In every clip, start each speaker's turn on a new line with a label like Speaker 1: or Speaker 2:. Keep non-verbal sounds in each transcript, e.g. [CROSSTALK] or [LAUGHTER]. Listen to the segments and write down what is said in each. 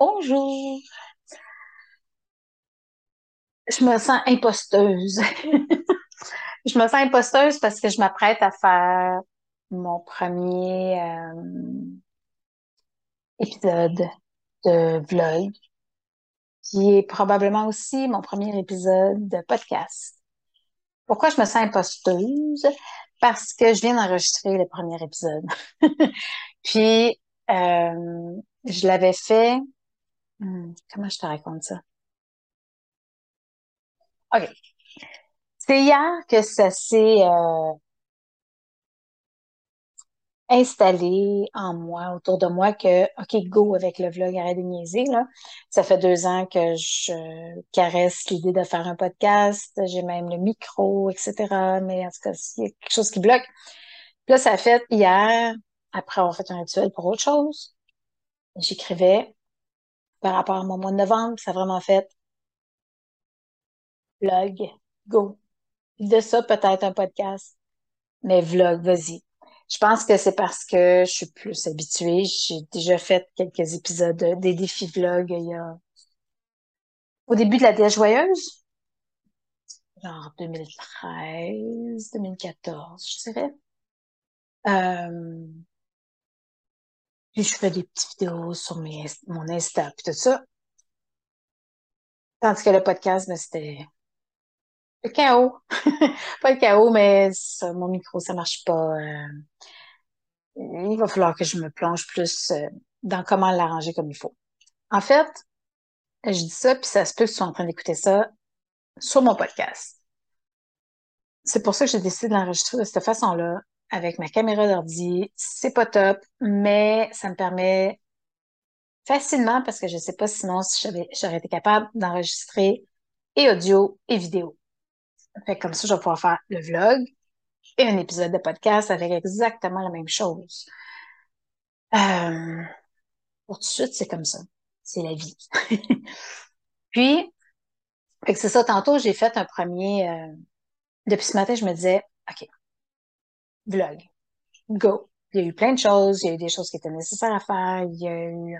Speaker 1: Bonjour. Je me sens imposteuse. [LAUGHS] Je me sens imposteuse parce que je m'apprête à faire mon premier euh, épisode de vlog, qui est probablement aussi mon premier épisode de podcast. Pourquoi je me sens imposteuse? Parce que je viens d'enregistrer le premier épisode. [LAUGHS] Puis, euh, je l'avais fait. Hmm, comment je te raconte ça? OK. C'est hier que ça s'est euh, installé en moi, autour de moi, que OK, go avec le vlog, arrête de niaiser, là. Ça fait deux ans que je caresse l'idée de faire un podcast. J'ai même le micro, etc. Mais en tout cas, il y a quelque chose qui bloque. Puis là, ça a fait hier, après avoir fait un rituel pour autre chose. J'écrivais par rapport à mon mois de novembre, ça a vraiment fait vlog, go. De ça, peut-être un podcast, mais vlog, vas-y. Je pense que c'est parce que je suis plus habituée. J'ai déjà fait quelques épisodes des défis vlog il y a au début de la Dèche Joyeuse, genre 2013, 2014, je dirais. Euh, puis je fais des petites vidéos sur mes, mon Insta, puis tout ça. Tandis que le podcast, ben, c'était le chaos. [LAUGHS] pas le chaos, mais mon micro, ça marche pas. Euh, il va falloir que je me plonge plus euh, dans comment l'arranger comme il faut. En fait, je dis ça, puis ça se peut que tu sois en train d'écouter ça sur mon podcast. C'est pour ça que j'ai décidé de l'enregistrer de cette façon-là, avec ma caméra d'ordi. C'est pas top, mais ça me permet facilement, parce que je sais pas sinon si j'aurais été capable d'enregistrer et audio et vidéo. Fait comme ça, je vais pouvoir faire le vlog et un épisode de podcast avec exactement la même chose. Euh, pour tout de suite, c'est comme ça. C'est la vie. [LAUGHS] Puis, c'est ça, tantôt, j'ai fait un premier... Euh, depuis ce matin, je me disais, OK, vlog, go. Il y a eu plein de choses, il y a eu des choses qui étaient nécessaires à faire, il y a eu...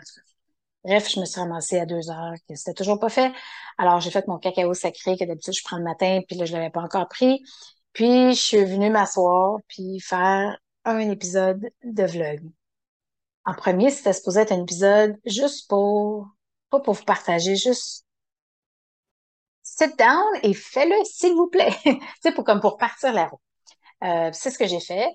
Speaker 1: Bref, je me suis ramassée à deux heures, que c'était toujours pas fait. Alors, j'ai fait mon cacao sacré que d'habitude je prends le matin, puis là, je l'avais pas encore pris. Puis, je suis venue m'asseoir, puis faire un épisode de vlog. En premier, c'était supposé être un épisode juste pour, pas pour vous partager, juste sit down et fais-le, s'il vous plaît. [LAUGHS] c'est pour, comme pour partir la route. Euh, c'est ce que j'ai fait.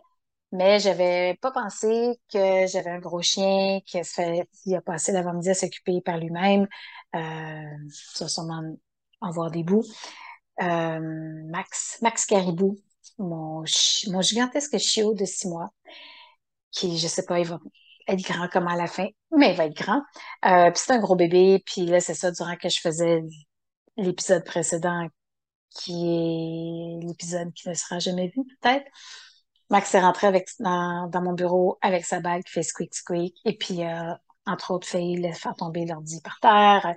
Speaker 1: Mais j'avais pas pensé que j'avais un gros chien qui a passé l'avant-midi à s'occuper par lui-même. Euh, ça sûrement en voir des bouts. Euh, Max, Max Caribou, mon, mon gigantesque chiot de six mois, qui, je sais pas, il va être grand comme à la fin, mais il va être grand. Euh, puis c'est un gros bébé, puis là, c'est ça, durant que je faisais l'épisode précédent, qui est l'épisode qui ne sera jamais vu, peut-être. Max est rentré dans, mon bureau avec sa bague qui fait squeak squeak et puis euh, entre autres fait faire tomber l'ordi par terre.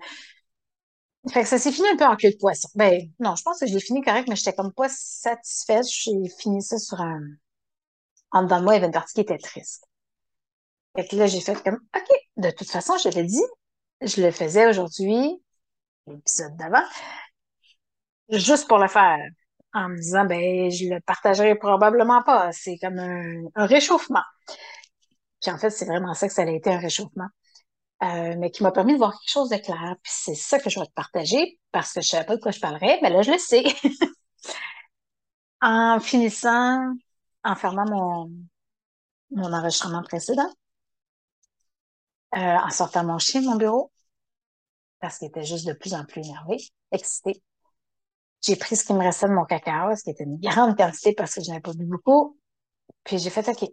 Speaker 1: Fait que ça s'est fini un peu en queue de poisson. Ben non, je pense que j'ai fini correct, mais j'étais comme pas satisfaite. J'ai fini ça sur un. En dedans de moi, il y avait une partie qui était triste. Fait que là, j'ai fait comme OK, de toute façon, je l'ai dit, je le faisais aujourd'hui, l'épisode d'avant, juste pour le faire en me disant, ben, je le partagerai probablement pas. C'est comme un, réchauffement. Puis en fait, c'est vraiment ça que ça a été un réchauffement. Euh, mais qui m'a permis de voir quelque chose de clair. Puis c'est ça que je vais te partager parce que je savais pas de quoi je parlerais, mais là, je le sais. [LAUGHS] en finissant, en fermant mon, mon enregistrement précédent, euh, en sortant mon chien mon bureau, parce qu'il était juste de plus en plus énervé, excité, j'ai pris ce qui me restait de mon cacao, ce qui était une grande quantité parce que je n'avais pas bu beaucoup. Puis j'ai fait, OK,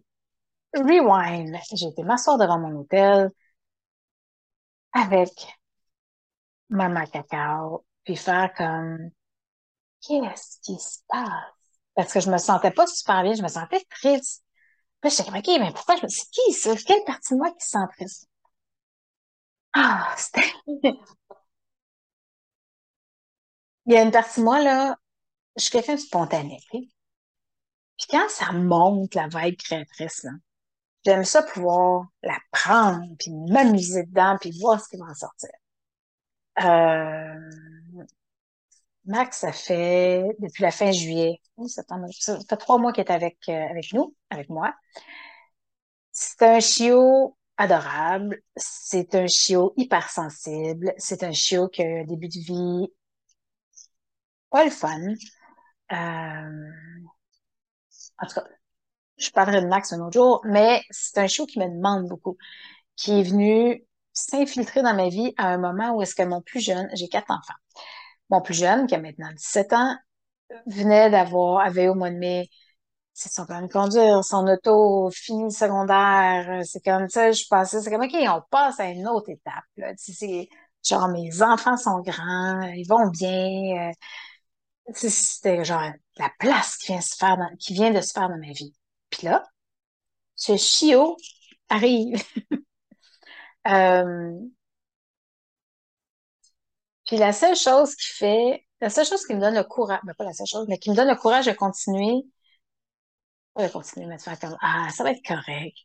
Speaker 1: rewind. J'ai été m'asseoir devant mon hôtel avec maman cacao, puis faire comme, qu'est-ce qui se passe? Parce que je me sentais pas super bien, je me sentais triste. Puis j'étais comme, OK, mais pourquoi je me, c'est qui ça? Quelle partie de moi qui se sent triste? Ah, c'était, Il y a une partie de moi, là, je suis quelqu'un de spontané. Puis quand ça monte, la vibe créatrice, là, J'aime ça pouvoir la prendre, puis m'amuser dedans, puis voir ce qui va en sortir. Euh, Max, ça fait depuis la fin juillet, ça fait trois mois qu'il est avec, euh, avec nous, avec moi. C'est un chiot adorable, c'est un chiot hypersensible, c'est un chiot qui a un début de vie pas le fun. Euh, en tout cas, je parlerai de Max un autre jour, mais c'est un chiot qui me demande beaucoup, qui est venu s'infiltrer dans ma vie à un moment où est-ce que mon plus jeune, j'ai quatre enfants, mon plus jeune, qui a maintenant 17 ans, venait d'avoir, avait au mois de mai, c'est son permis de conduire, son auto, fini secondaire, c'est comme ça, je passais, c'est comme, OK, on passe à une autre étape, là. C'est, genre, mes enfants sont grands, ils vont bien, euh, c'était genre la place qui vient, se faire qui vient de se faire dans ma vie. Puis là, ce chiot arrive. [LAUGHS] euh, puis la seule chose qui fait, la seule chose qui me donne le courage, ben pas la seule chose, mais qui me donne le courage de continuer, de continuer, mais de faire comme, ah, ça va être correct.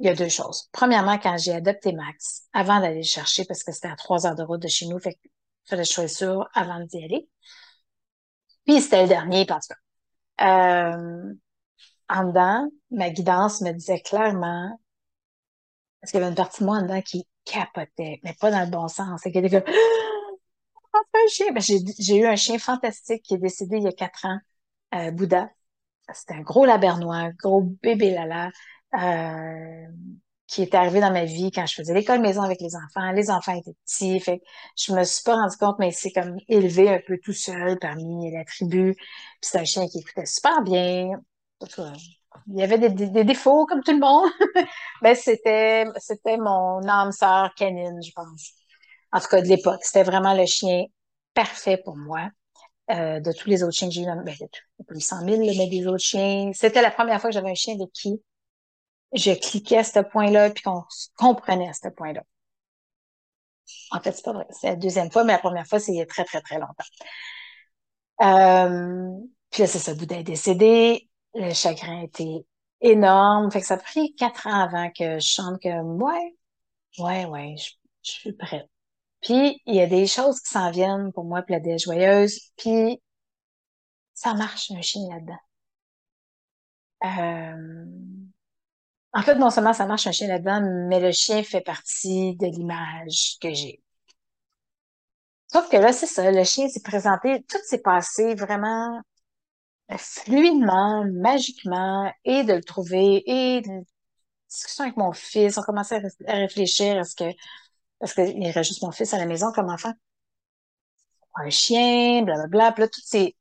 Speaker 1: Il y a deux choses. Premièrement, quand j'ai adopté Max, avant d'aller le chercher, parce que c'était à trois heures de route de chez nous, fait fallait que sûr avant d'y aller. Puis c'était le dernier, parce que euh, en dedans, ma guidance me disait clairement, parce qu'il y avait une partie de moi en dedans qui capotait, mais pas dans le bon sens. C'est qu'elle était comme, un chien. Ben, j'ai eu un chien fantastique qui est décédé il y a quatre ans, euh, Bouddha. C'était un gros labernois, gros bébé lala, euh, qui est arrivé dans ma vie quand je faisais l'école maison avec les enfants. Les enfants étaient petits, fait que je me suis pas rendu compte, mais c'est comme élevé un peu tout seul parmi la tribu. Puis c'est un chien qui écoutait super bien. Il y avait des, des, défauts comme tout le monde, [LAUGHS] mais c'était c'était mon âme sœur canine, je pense. En tout cas, de l'époque, c'était vraiment le chien parfait pour moi. Euh, de tous les autres chiens que j'ai eu, ben, de plus 100 000, mais des autres chiens. C'était la première fois que j'avais un chien avec qui je cliquais à ce point-là, puis qu'on comprenait à ce point-là. En fait, c'est pas vrai. C'est la deuxième fois, mais la première fois, c'est il y a très, très, très longtemps. Euh, puis là, c'est ça, Bouddha est décédé. Le chagrin était énorme. Fait que ça a pris quatre ans avant que je chante que, ouais, ouais, ouais, je, suis prête. Puis, il y a des choses qui s'en viennent pour moi, puis la joyeuse. Puis, ça marche, un chien là-dedans. Euh, en fait, non seulement ça marche un chien là-dedans, mais le chien fait partie de l'image que j'ai. Sauf que là, c'est ça, le chien s'est présenté, tout s'est passé vraiment fluidement, magiquement, et de le trouver, et de discussion avec mon fils, on commençait à réfléchir, est-ce que, parce qu'il y aurait juste mon fils à la maison comme enfant, un chien, blablabla, puis là, tout s'est,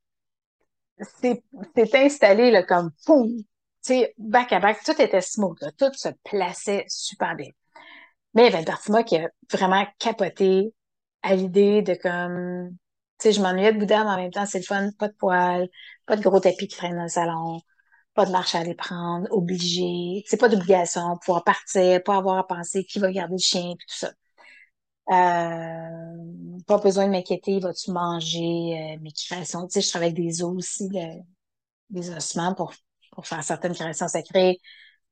Speaker 1: installé, là, comme, poum, sais, back à back, tout était smooth, tout se plaçait super bien. Mais il y avait de moi qui a vraiment capoté à l'idée de comme, tu sais, je m'ennuyais de Bouddha, mais en même temps, c'est le fun, pas de poils, pas de gros tapis qui traînent dans le salon, pas de marche à aller prendre, obligé, c'est pas d'obligation, pouvoir partir, pas avoir à penser qui va garder le chien, tout ça. Euh, pas besoin de m'inquiéter, vas-tu manger euh, mes créations? Tu sais, je travaille avec des os aussi, des ossements pour pour faire certaines créations sacrées.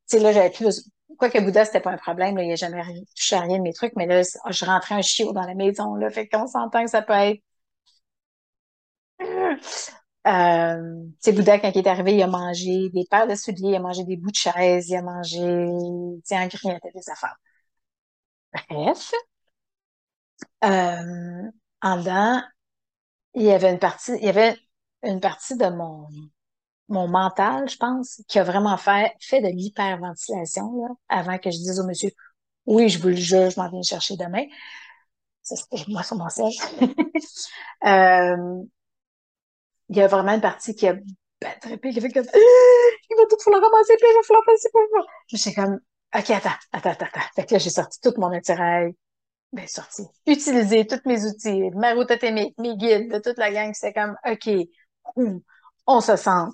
Speaker 1: Tu sais, là, j'avais plus, quoi que Bouddha, c'était pas un problème, il a jamais touché à rien de mes trucs, mais là, je rentrais un chiot dans la maison, là, fait qu'on s'entend que ça peut être, euh, tu Bouddha, quand il est arrivé, il a mangé des paires de souliers, il a mangé des bouts de chaise, il a mangé, tu sais, grignotait des affaires. Bref. Euh, en dedans, il y avait une partie, il y avait une partie de mon, mon mental, je pense, qui a vraiment fait, fait de l'hyperventilation avant que je dise au monsieur Oui, je vous le jure, je m'en viens chercher demain. Ça, c'était moi sur mon sel. [LAUGHS] euh, il y a vraiment une partie qui a battrippé, qui a fait comme Il va tout falloir commencer, puis il va falloir passer pour moi. J'étais comme OK, attends, attends, attends, attends. Fait que là, j'ai sorti tout mon attirail. Ben, sorti. Utilisé tous mes outils, ma route totémique, mes guides, de toute la gang. C'était comme OK, on se sent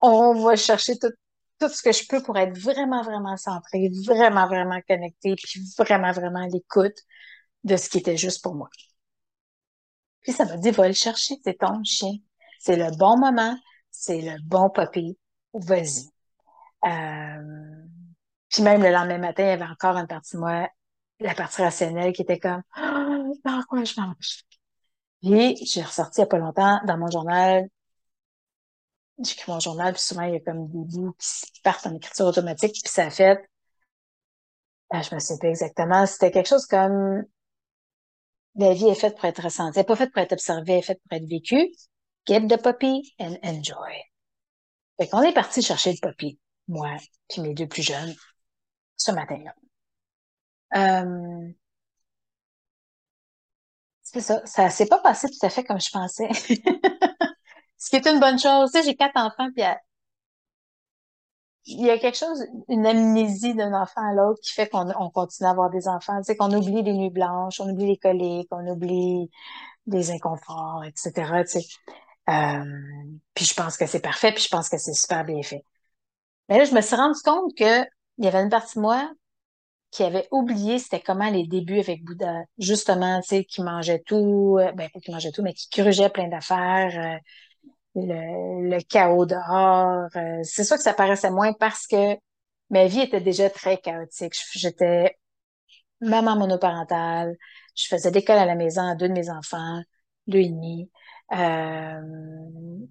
Speaker 1: on va chercher tout, tout ce que je peux pour être vraiment, vraiment centré, vraiment, vraiment connecté, puis vraiment, vraiment à l'écoute de ce qui était juste pour moi. Puis ça m'a dit, va le chercher, c'est ton chien. C'est le bon moment, c'est le bon papy. Vas-y. Euh, Puis même le lendemain matin, il y avait encore une partie de moi, la partie rationnelle, qui était comme oh, dans quoi je mange? Puis j'ai ressorti il n'y a pas longtemps dans mon journal. J'écris mon journal, puis souvent il y a comme des bouts qui partent en écriture automatique, puis ça fait. Ah, je me sais pas exactement. C'était quelque chose comme la vie est faite pour être ressentie. Elle n'est pas faite pour être observée, elle est faite pour être vécue. Get the puppy and enjoy. Fait qu'on est parti chercher le puppy, moi, puis mes deux plus jeunes, ce matin-là. Euh, c'est ça, ça s'est pas passé tout à fait comme je pensais. [LAUGHS] Ce qui est une bonne chose. Tu sais, j'ai quatre enfants, puis il y a quelque chose, une amnésie d'un enfant à l'autre qui fait qu'on on continue à avoir des enfants. Tu sais, qu'on oublie les nuits blanches, on oublie les coliques, on oublie les inconforts, etc. Tu sais. Euh, puis je pense que c'est parfait, puis je pense que c'est super bien fait. Mais là, je me suis rendu compte que il y avait une partie de moi qui avait oublié c'était comment les débuts avec Bouddha. Justement, tu sais, qui mangeait tout, euh, ben pas qui mangeait tout, mais qui grugeait plein d'affaires, euh, le, le, chaos dehors. Euh, c'est sûr que ça paraissait moins parce que ma vie était déjà très chaotique. J'étais maman monoparentale, je faisais l'école à la maison à deux de mes enfants, deux et demi. Euh,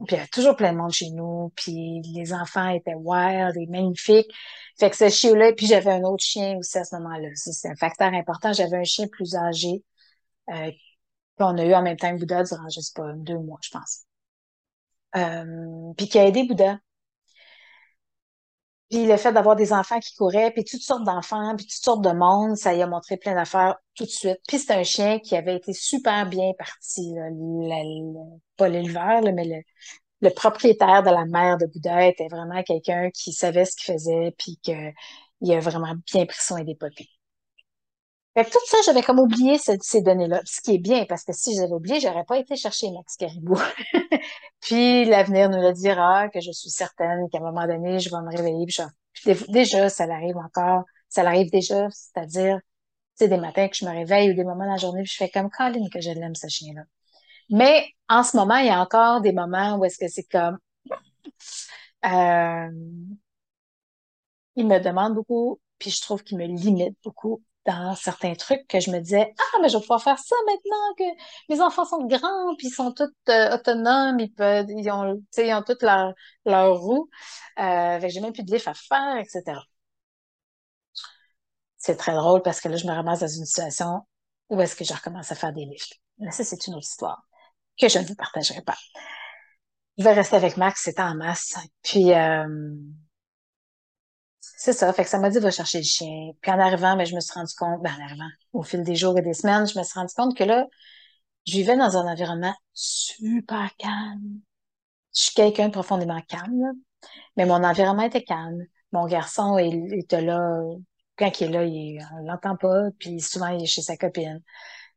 Speaker 1: puis il y avait toujours plein de monde chez nous, puis les enfants étaient wild et magnifiques. Fait que ce chien-là, puis j'avais un autre chien aussi à ce moment-là. c'est un facteur important. J'avais un chien plus âgé euh, qu'on a eu en même temps que Bouddha durant, je sais pas, deux mois, je pense. Euh, puis qui a aidé Bouddha. Puis le fait d'avoir des enfants qui couraient, puis toutes sortes d'enfants, puis toutes sortes de monde, ça y a montré plein d'affaires tout de suite. Puis c'est un chien qui avait été super bien parti. Là. pas l'éleveur, mais le, propriétaire de la mère de Bouddha était vraiment quelqu'un qui savait ce qu'il faisait, puis qu'il a vraiment bien pris soin des popis. Fait que tout ça, j'avais comme oublié ces données-là. Ce qui est bien, parce que si j'avais oublié, j'aurais pas été chercher Max Caribou. [LAUGHS] puis l'avenir nous le dira, que je suis certaine qu'à un moment donné, je vais me réveiller. Puis, déjà, ça l'arrive encore. Ça l'arrive déjà, c'est-à-dire, c'est des matins que je me réveille ou des moments dans la journée, puis je fais comme Colin que je l'aime, ce chien-là. Mais en ce moment, il y a encore des moments où est-ce que c'est comme... Euh, il me demande beaucoup, puis je trouve qu'il me limite beaucoup dans certains trucs que je me disais ah mais je vais pouvoir faire ça maintenant que mes enfants sont grands puis ils sont tous euh, autonomes ils peuvent ils ont ils ont toutes leur leur roue euh, j'ai même plus de livres à faire etc c'est très drôle parce que là je me ramasse dans une situation où est-ce que je recommence à faire des livres. Mais ça c'est une autre histoire que je ne vous partagerai pas. Je vais rester avec Max c'est en masse. Puis euh, c'est ça. Fait que ça m'a dit, va chercher le chien. Puis en arrivant, mais ben, je me suis rendu compte, ben, en arrivant, au fil des jours et des semaines, je me suis rendu compte que là, je vivais dans un environnement super calme. Je suis quelqu'un de profondément calme, mais mon environnement était calme. Mon garçon, il, était là, quand il est là, il, on l'entend pas, puis souvent, il est chez sa copine.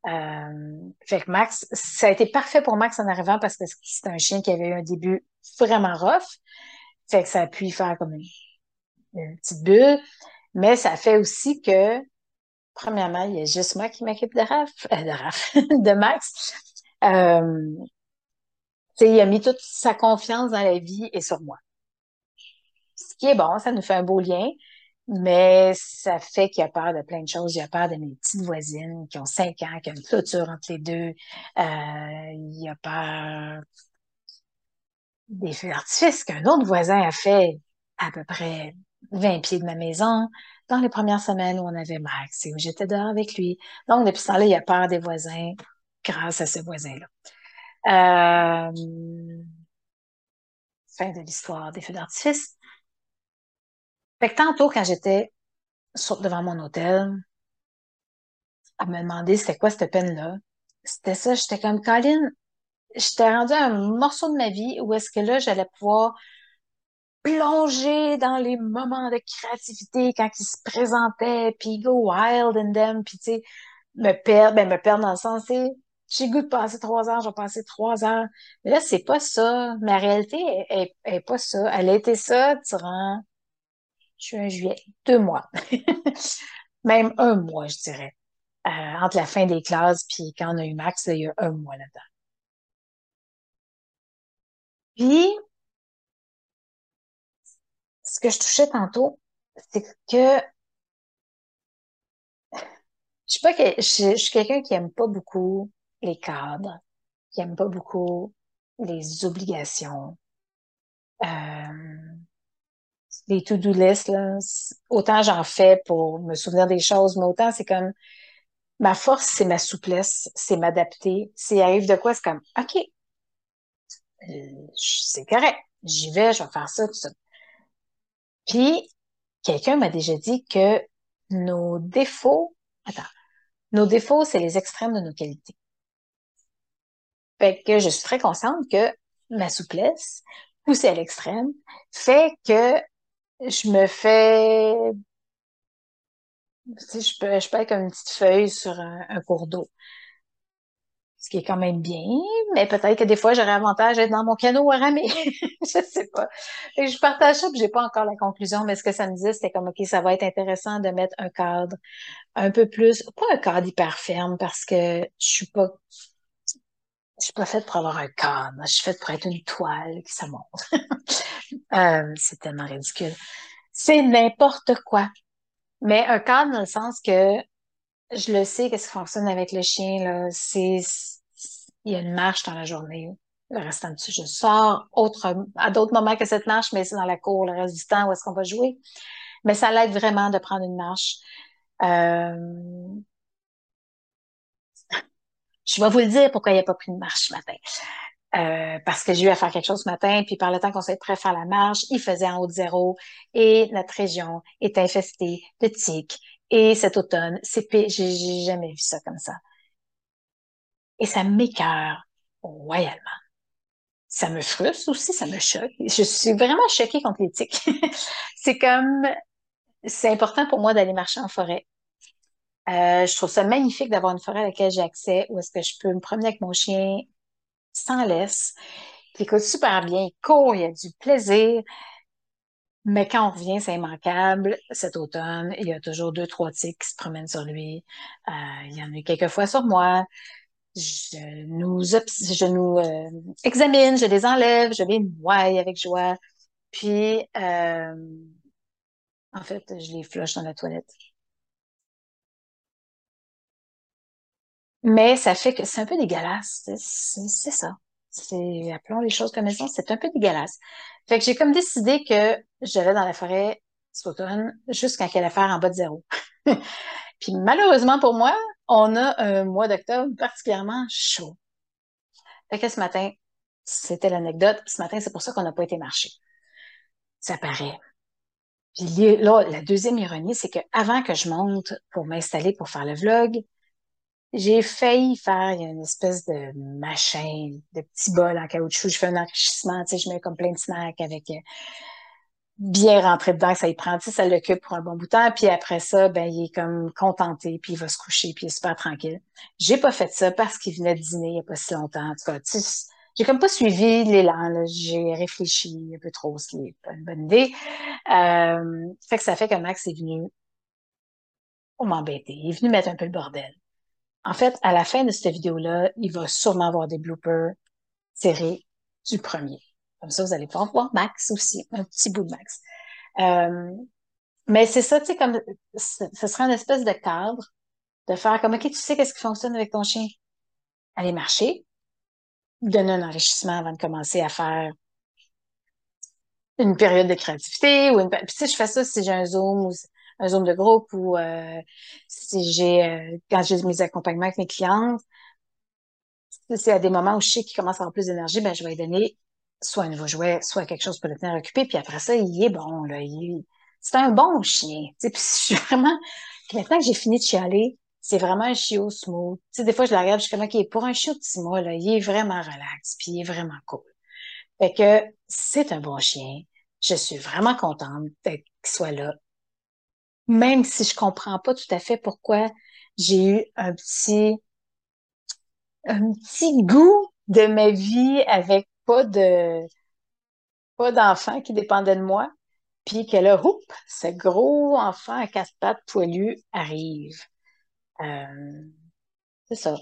Speaker 1: Euh, fait que Max, ça a été parfait pour Max en arrivant parce que c'est un chien qui avait eu un début vraiment rough. Fait que ça a pu faire comme une une petite bulle, mais ça fait aussi que, premièrement, il y a juste moi qui m'occupe de Raph, euh, de Raph, [LAUGHS] de Max. Euh, il a mis toute sa confiance dans la vie et sur moi. Ce qui est bon, ça nous fait un beau lien, mais ça fait qu'il a peur de plein de choses. Il a peur de mes petites voisines qui ont cinq ans, qui ont une clôture entre les deux. Euh, il a peur des feux d'artifice qu'un autre voisin a fait à peu près 20 pieds de ma maison dans les premières semaines où on avait Max et où j'étais dehors avec lui. Donc, depuis ce temps-là, il a peur des voisins grâce à ce voisin-là. Euh, fin de l'histoire des feux d'artifice. Fait que tantôt, quand j'étais devant mon hôtel, à me demander c'était quoi cette peine-là, c'était ça, j'étais comme, Colin, j'étais rendu à un morceau de ma vie où est-ce que là, j'allais pouvoir plonger dans les moments de créativité quand ils se présentaient, puis go wild in them, puis tu sais, me perdre, ben me perdre dans le sens, c'est j'ai goût de passer trois heures, je vais passer trois heures. Mais là, c'est pas ça. Ma réalité est, est, pas ça. Elle a été ça durant juin, juillet, deux mois. [LAUGHS] Même un mois, je dirais. Euh, entre la fin des classes puis quand on a eu Max, il y a un mois là-dedans. Puis, que je touchais tantôt, c'est que je sais pas que je, suis quelqu'un qui aime pas beaucoup les cadres, qui aime pas beaucoup les obligations. Euh, les to-do lists, là, autant j'en fais pour me souvenir des choses, mais autant c'est comme ma force, c'est ma souplesse, c'est m'adapter. S'il arrive de quoi, c'est comme OK, euh, c'est correct, j'y vais, je vais faire ça, tout ça. Puis quelqu'un m'a déjà dit que nos défauts, attends, nos défauts, c'est les extrêmes de nos qualités. Fait que je suis très consciente que ma souplesse, poussée à l'extrême, fait que je me fais, je peux, je peux être comme une petite feuille sur un cours d'eau. Qui est quand même bien, mais peut-être que des fois, j'aurais avantage d'être dans mon canot à ramer. [LAUGHS] Je sais pas. Que je partage ça, puis j'ai pas encore la conclusion, mais ce que ça me disait, c'était comme, OK, ça va être intéressant de mettre un cadre un peu plus, pas un cadre hyper ferme, parce que je suis pas, je suis pas faite pour avoir un cadre. Je suis faite pour être une toile qui se montre. [LAUGHS] Euh, c'est tellement ridicule. C'est n'importe quoi. Mais un cadre dans le sens que je le sais qu'est-ce qui fonctionne avec le chien, là. C'est, il y a une marche dans la journée. Le restant du je sors autre, à d'autres moments que cette marche, mais c'est dans la cour le reste du temps où est-ce qu'on va jouer. Mais ça l'aide vraiment de prendre une marche. Euh, je vais vous le dire pourquoi il n'a pas pris une marche ce matin. Euh, parce que j'ai eu à faire quelque chose ce matin, puis par le temps qu'on s'est prêt à faire la marche, il faisait en haut de zéro et notre région est infestée de tiques. Et cet automne, c'est j'ai jamais vu ça comme ça. Et ça m'écœure royalement. Ça me frustre aussi, ça me choque. Je suis vraiment choquée contre les tiques. [LAUGHS] C'est comme, c'est important pour moi d'aller marcher en forêt. Euh, je trouve ça magnifique d'avoir une forêt à laquelle j'ai accès, où est-ce que je peux me promener avec mon chien sans laisse, qui écoute super bien, il court, il y a du plaisir. Mais quand on revient, c'est immanquable. Cet automne, il y a toujours deux, trois tiques qui se promènent sur lui. Euh, il y en a eu quelques fois sur moi. Je nous, je nous euh, examine, je les enlève, je les noie avec joie. Puis, euh, en fait, je les flush dans la toilette. Mais ça fait que c'est un peu dégueulasse. C'est ça. C'est, appelons les choses comme elles sont, c'est un peu dégueulasse. Fait que j'ai comme décidé que j'allais dans la forêt cet automne jusqu'à qu'elle affaire en bas de zéro. [LAUGHS] Puis malheureusement pour moi, on a un mois d'octobre particulièrement chaud. Fait que ce matin, c'était l'anecdote. Ce matin, c'est pour ça qu'on n'a pas été marcher. Ça paraît. Puis là, la deuxième ironie, c'est que avant que je monte pour m'installer pour faire le vlog, j'ai failli faire une espèce de machin, de petit bol en caoutchouc. Je fais un enrichissement, tu sais, je mets comme plein de snacks avec euh, bien rentré dedans, ça y prend, tu sais, ça l'occupe pour un bon bout de temps. Puis après ça, ben, il est comme contenté, puis il va se coucher, puis il est super tranquille. J'ai pas fait ça parce qu'il venait de dîner il y a pas si longtemps. En tout cas, tu sais, j'ai comme pas suivi l'élan. J'ai réfléchi un peu trop, ce qui est pas une bonne idée. Euh, fait que ça fait que Max est venu pour m'embêter. Il est venu mettre un peu le bordel. En fait, à la fin de cette vidéo-là, il va sûrement avoir des bloopers tirés du premier. Comme ça, vous allez pouvoir voir Max aussi, un petit bout de Max. Euh, mais c'est ça, tu sais, comme ce serait une espèce de cadre de faire comme, OK, tu sais qu'est-ce qui fonctionne avec ton chien? Aller marcher, donner un enrichissement avant de commencer à faire une période de créativité ou une... Puis sais, je fais ça si j'ai un Zoom ou un Zoom de groupe ou euh, si j'ai, euh, quand j'ai mes accompagnements avec mes clientes, c'est à des moments où je sais qu'il commence à avoir plus d'énergie, ben, je vais donner soit un nouveau jouet, soit quelque chose pour le tenir occupé. Puis après ça, il est bon, là. Il est- C'est un bon chien. Tu sais, puis [LAUGHS] je suis vraiment, maintenant que j'ai fini de chialer, c'est vraiment un chiot smooth. Tu sais, des fois, je la regarde, je suis comme, OK, pour un chiot de six mois, là, il est vraiment relax, puis il est vraiment cool. Fait que c'est un bon chien. Je suis vraiment contente qu'il soit là. Même si je comprends pas tout à fait pourquoi j'ai eu un petit, un petit goût de ma vie avec pas de, pas d'enfant qui dépendait de moi, puis que là, oups, ce gros enfant à quatre pattes poilu arrive. Euh, c'est ça.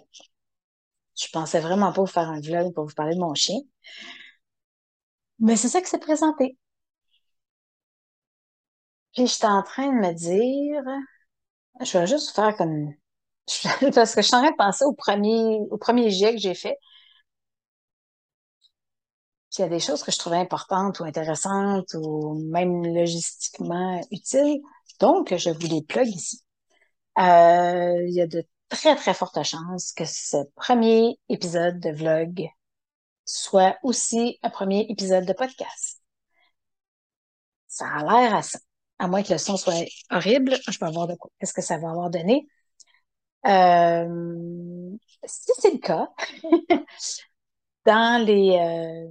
Speaker 1: Je pensais vraiment pas vous faire un vlog pour vous parler de mon chien, mais c'est ça qui s'est présenté. Puis j'étais en train de me dire, je vais juste faire comme, [LAUGHS] parce que je suis en train de penser au premier, au premier jet que j'ai fait. Puis il y a des choses que je trouvais importantes ou intéressantes ou même logistiquement utiles. Donc, je vous les plug ici. Euh, il y a de très, très fortes chances que ce premier épisode de vlog soit aussi un premier épisode de podcast. Ça a l'air à ça. À moins que le son soit horrible, je peux voir de quoi. Qu'est-ce que ça va avoir donné? Euh, si c'est le cas, [LAUGHS] dans les, euh,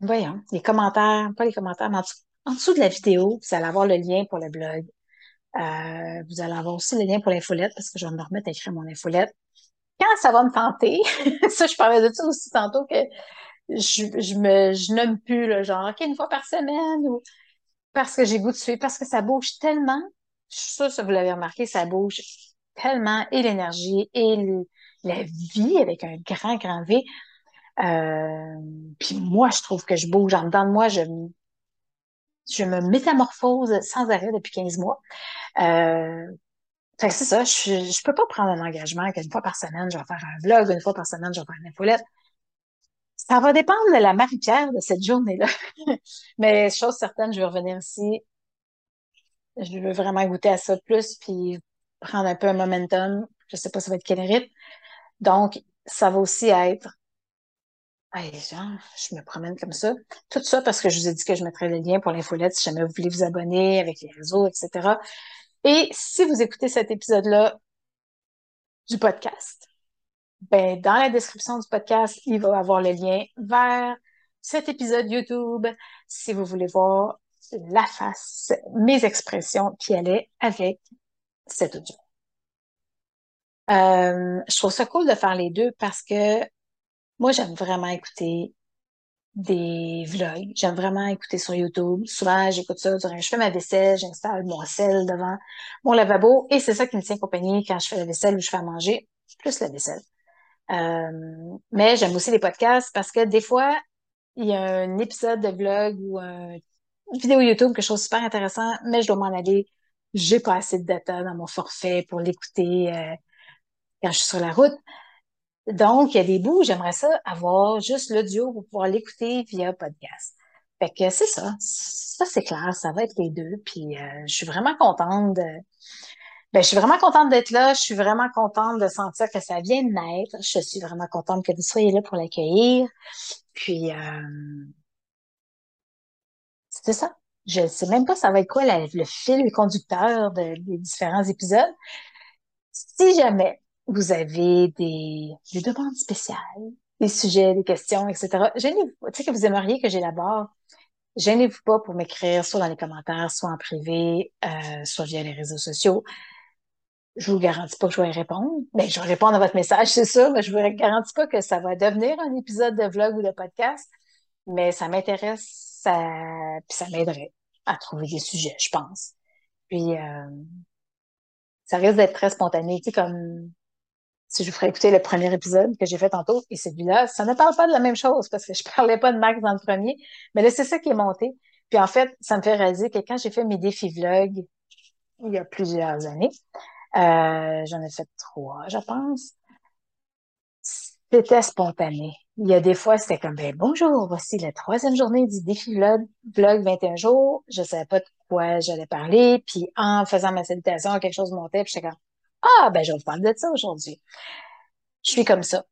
Speaker 1: voyons, les commentaires, pas les commentaires, mais en dessous, de la vidéo, vous allez avoir le lien pour le blog. Euh, vous allez avoir aussi le lien pour l'infolette parce que je vais me remettre à écrire mon infolette. Quand ça va me tenter, [LAUGHS] ça, je parlais de ça aussi tantôt que je, je me, je nomme plus, le genre, OK, une fois par semaine ou parce que j'ai goût de suivre, parce que ça bouge tellement. Je suis vous l'avez remarqué, ça bouge tellement et l'énergie et la vie avec un grand, grand V. Euh, puis moi, je trouve que je bouge en dedans de moi, je, je me métamorphose sans arrêt depuis 15 mois. Euh, fait que c'est ça, je, je peux pas prendre un engagement qu'une fois par semaine, je vais faire un vlog, une fois par semaine, je vais faire une infolette. Ça va dépendre de la Marie-Pierre de cette journée-là. [LAUGHS] Mais chose certaine, je vais revenir ici. Je veux vraiment goûter à ça plus, puis prendre un peu un momentum. Je sais pas ça va être quel rythme. Donc, ça va aussi être Hey, genre, je me promène comme ça. Tout ça parce que je vous ai dit que je mettrais le lien pour l'infolette si jamais vous voulez vous abonner avec les réseaux, etc. Et si vous écoutez cet épisode-là du podcast, ben, dans la description du podcast, il va avoir le lien vers cet épisode YouTube si vous voulez voir la face, mes expressions qui allaient avec cet audio. Euh, je trouve ça cool de faire les deux parce que moi, j'aime vraiment écouter des vlogs. J'aime vraiment écouter sur YouTube. Souvent, j'écoute ça je fais ma vaisselle, j'installe mon sel devant mon lavabo et c'est ça qui me tient compagnie quand je fais la vaisselle ou je fais à manger, plus la vaisselle. Euh, mais j'aime aussi les podcasts parce que des fois, il y a un épisode de vlog ou un, une vidéo YouTube que je trouve super intéressant, mais je dois m'en aller. J'ai pas assez de data dans mon forfait pour l'écouter euh, quand je suis sur la route. Donc, il y a des bouts, j'aimerais ça avoir juste l'audio pour pouvoir l'écouter via podcast. Fait que c'est ça. Ça, c'est clair. Ça va être les deux. Puis, euh, je suis vraiment contente de... Ben, je suis vraiment contente d'être là. Je suis vraiment contente de sentir que ça vient de naître. Je suis vraiment contente que vous soyez là pour l'accueillir. Puis, euh... c'est ça. Je sais même pas ça va être quoi le fil conducteur des différents épisodes. Si jamais vous avez des, des demandes spéciales, des sujets, des questions, etc. Gênez-vous, tu sais que vous aimeriez que j'élabore. Gênez-vous pas pour m'écrire soit dans les commentaires, soit en privé, euh, soit via les réseaux sociaux. Je vous garantis pas que je vais y répondre. Ben, je vais répondre à votre message, c'est sûr, mais je vous garantis pas que ça va devenir un épisode de vlog ou de podcast. Mais ça m'intéresse, ça, puis ça m'aiderait à trouver des sujets, je pense. Puis, euh, ça risque d'être très spontané, tu sais, comme si je vous ferais écouter le premier épisode que j'ai fait tantôt et celui-là, ça ne parle pas de la même chose parce que je parlais pas de Max dans le premier, mais là, c'est ça qui est monté. Puis en fait, ça me fait réaliser que quand j'ai fait mes défis vlogs il y a plusieurs années, euh, j'en ai fait trois, je pense, c'était spontané. Il y a des fois, c'était comme, ben, bonjour, voici la troisième journée du défi vlog, vlog 21 jours. Je savais pas de quoi j'allais parler. Puis en faisant ma salutation, quelque chose montait, puis j'étais comme, ah, ben, je vais vous parler de ça aujourd'hui. Je suis comme ça.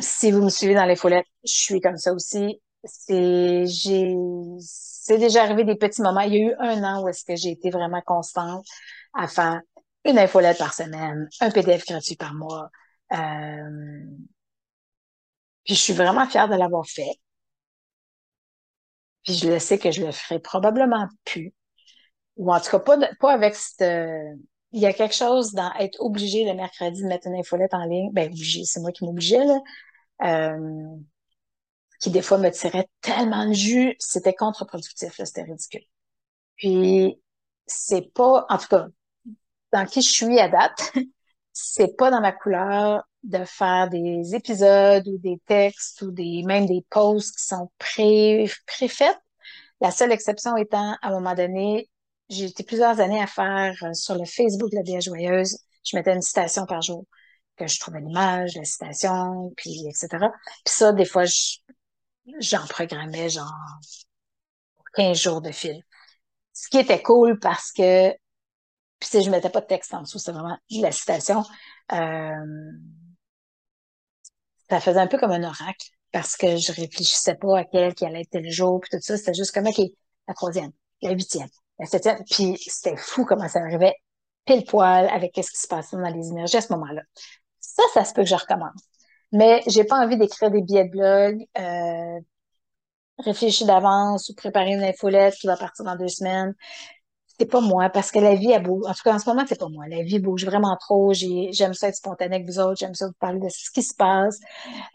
Speaker 1: Si vous me suivez dans les foulettes, je suis comme ça aussi. C'est, j'ai, c'est déjà arrivé des petits moments. Il y a eu un an où est-ce que j'ai été vraiment constante à faire une infolette par semaine, un PDF gratuit par mois. Euh, puis je suis vraiment fière de l'avoir fait. Puis je le sais que je le ferai probablement plus. Ou en tout cas, pas, pas avec cette, il y a quelque chose dans être obligé le mercredi de mettre une infolette en ligne. Ben, obligé, c'est moi qui m'obligeais, là. Euh, qui des fois me tirait tellement de jus, c'était contre-productif, c'était ridicule. Puis, c'est pas, en tout cas, dans qui je suis à date, [LAUGHS] c'est pas dans ma couleur de faire des épisodes ou des textes ou des, même des posts qui sont pré, préfaites. La seule exception étant, à un moment donné, j'ai été plusieurs années à faire euh, sur le Facebook de la Bière Joyeuse. Je mettais une citation par jour, que je trouvais l'image, la citation, puis etc. Puis ça, des fois, j'en programmais genre 15 jours de fil. Ce qui était cool parce que, puis si je mettais pas de texte en dessous, c'est vraiment la citation. Euh, ça faisait un peu comme un oracle parce que je réfléchissais pas à quel qui allait être tel jour puis tout ça. C'était juste comme, OK, la troisième, la huitième, septième. Puis c'était fou comment ça arrivait pile poil avec ce qui se passait dans les énergies à ce moment-là. Ça, ça se peut que je recommence. Mais j'ai pas envie d'écrire des billets de blog, euh, réfléchir d'avance ou préparer une infolette qui va partir dans deux semaines. C'est pas moi, parce que la vie, elle bouge. En tout cas, en ce moment, c'est pas moi. La vie bouge vraiment trop. J'aime ça être spontané avec vous autres. J'aime ça vous parler de ce qui se passe.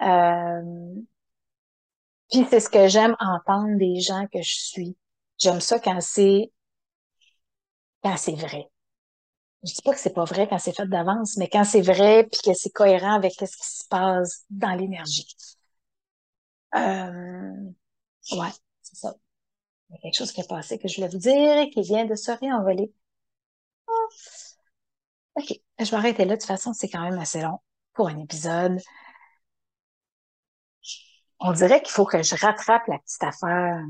Speaker 1: Euh, puis c'est ce que j'aime entendre des gens que je suis. J'aime ça quand c'est quand c'est vrai. Je dis pas que c'est pas vrai quand c'est fait d'avance, mais quand c'est vrai puis que c'est cohérent avec ce qui se passe dans l'énergie. Euh, ouais, c'est ça. Il y a quelque chose qui est passé que je voulais vous dire et qui vient de se réenvoler. Ah. OK, je vais arrêter là. De toute façon, c'est quand même assez long pour un épisode. On dirait qu'il faut que je rattrape la petite affaire.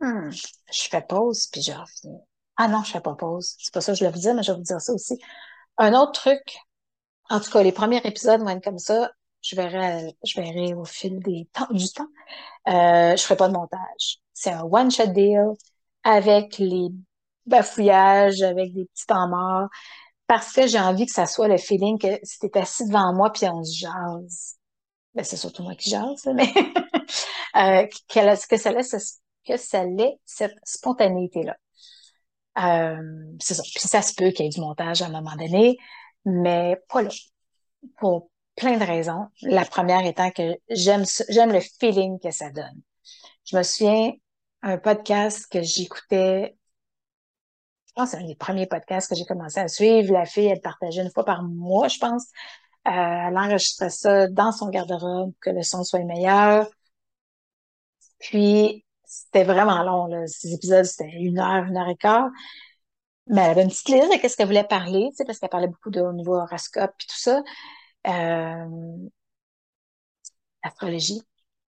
Speaker 1: Hmm, je fais pause, puis je reviens. Ah non, je fais pas pause. C'est pas ça que je voulais vous dire, mais je vais vous dire ça aussi. Un autre truc, en tout cas, les premiers épisodes vont être comme ça. Je verrai, je verrai au fil des temps, du temps. Euh, je ferai pas de montage. C'est un one-shot deal avec les bafouillages, avec des petits temps morts, parce que j'ai envie que ça soit le feeling que si t'es assis devant moi puis on se jase. Ben, c'est surtout moi qui jase, mais [LAUGHS] euh, que, que ça laisse que ça laisse cette spontanéité-là. Euh, c'est ça. Puis ça se peut qu'il y ait du montage à un moment donné, mais pas là. Pour plein de raisons. La première étant que j'aime j'aime le feeling que ça donne. Je me souviens un podcast que j'écoutais. Je pense que c'est un des premiers podcasts que j'ai commencé à suivre. La fille, elle partageait une fois par mois, je pense. Euh, elle enregistrait ça dans son garde-robe, que le son soit meilleur. Puis, c'était vraiment long, là. Ces épisodes, c'était une heure, une heure et quart. Mais elle avait une petite liste de qu'est-ce qu'elle voulait parler, tu sais, parce qu'elle parlait beaucoup de au niveau horoscope et tout ça. Euh, astrologie,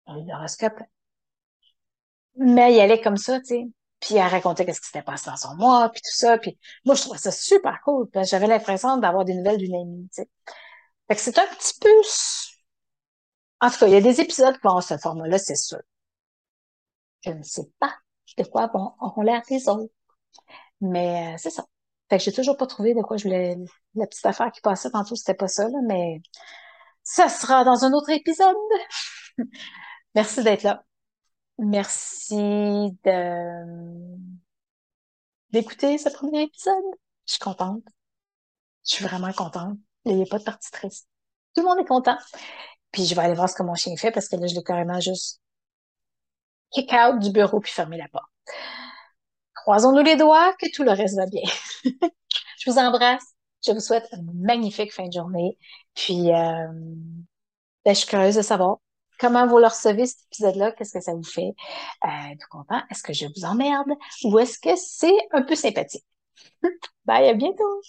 Speaker 1: l'horoscope. Mais il allait comme ça, tu sais. Puis elle racontait qu'est-ce qui s'était passé dans son mois, puis tout ça. Puis moi, je trouvais ça super cool. J'avais l'impression d'avoir des nouvelles d'une amie, tu sais. Fait que c'est un petit peu... En tout cas, il y a des épisodes qui vont ce format-là, c'est sûr. Je ne sais pas de quoi vont, auront l'air les autres. Mais euh, c'est ça. Fait que j'ai toujours pas trouvé de quoi je voulais. La petite affaire qui passait tantôt, c'était pas ça, là, mais ça sera dans un autre épisode. [LAUGHS] Merci d'être là. Merci d'écouter ce premier épisode. Je suis contente. Je suis vraiment contente. Il n'y a pas de partie triste. Tout le monde est content. Puis je vais aller voir ce que mon chien fait parce que là, je l'ai carrément juste kick out du bureau puis fermer la porte. Croisons-nous les doigts que tout le reste va bien. [LAUGHS] je vous embrasse. Je vous souhaite une magnifique fin de journée. Puis, euh, ben, je suis curieuse de savoir comment vous le recevez cet épisode-là. Qu'est-ce que ça vous fait? Euh, tout content? Est-ce que je vous emmerde? Ou est-ce que c'est un peu sympathique? [LAUGHS] Bye, à bientôt!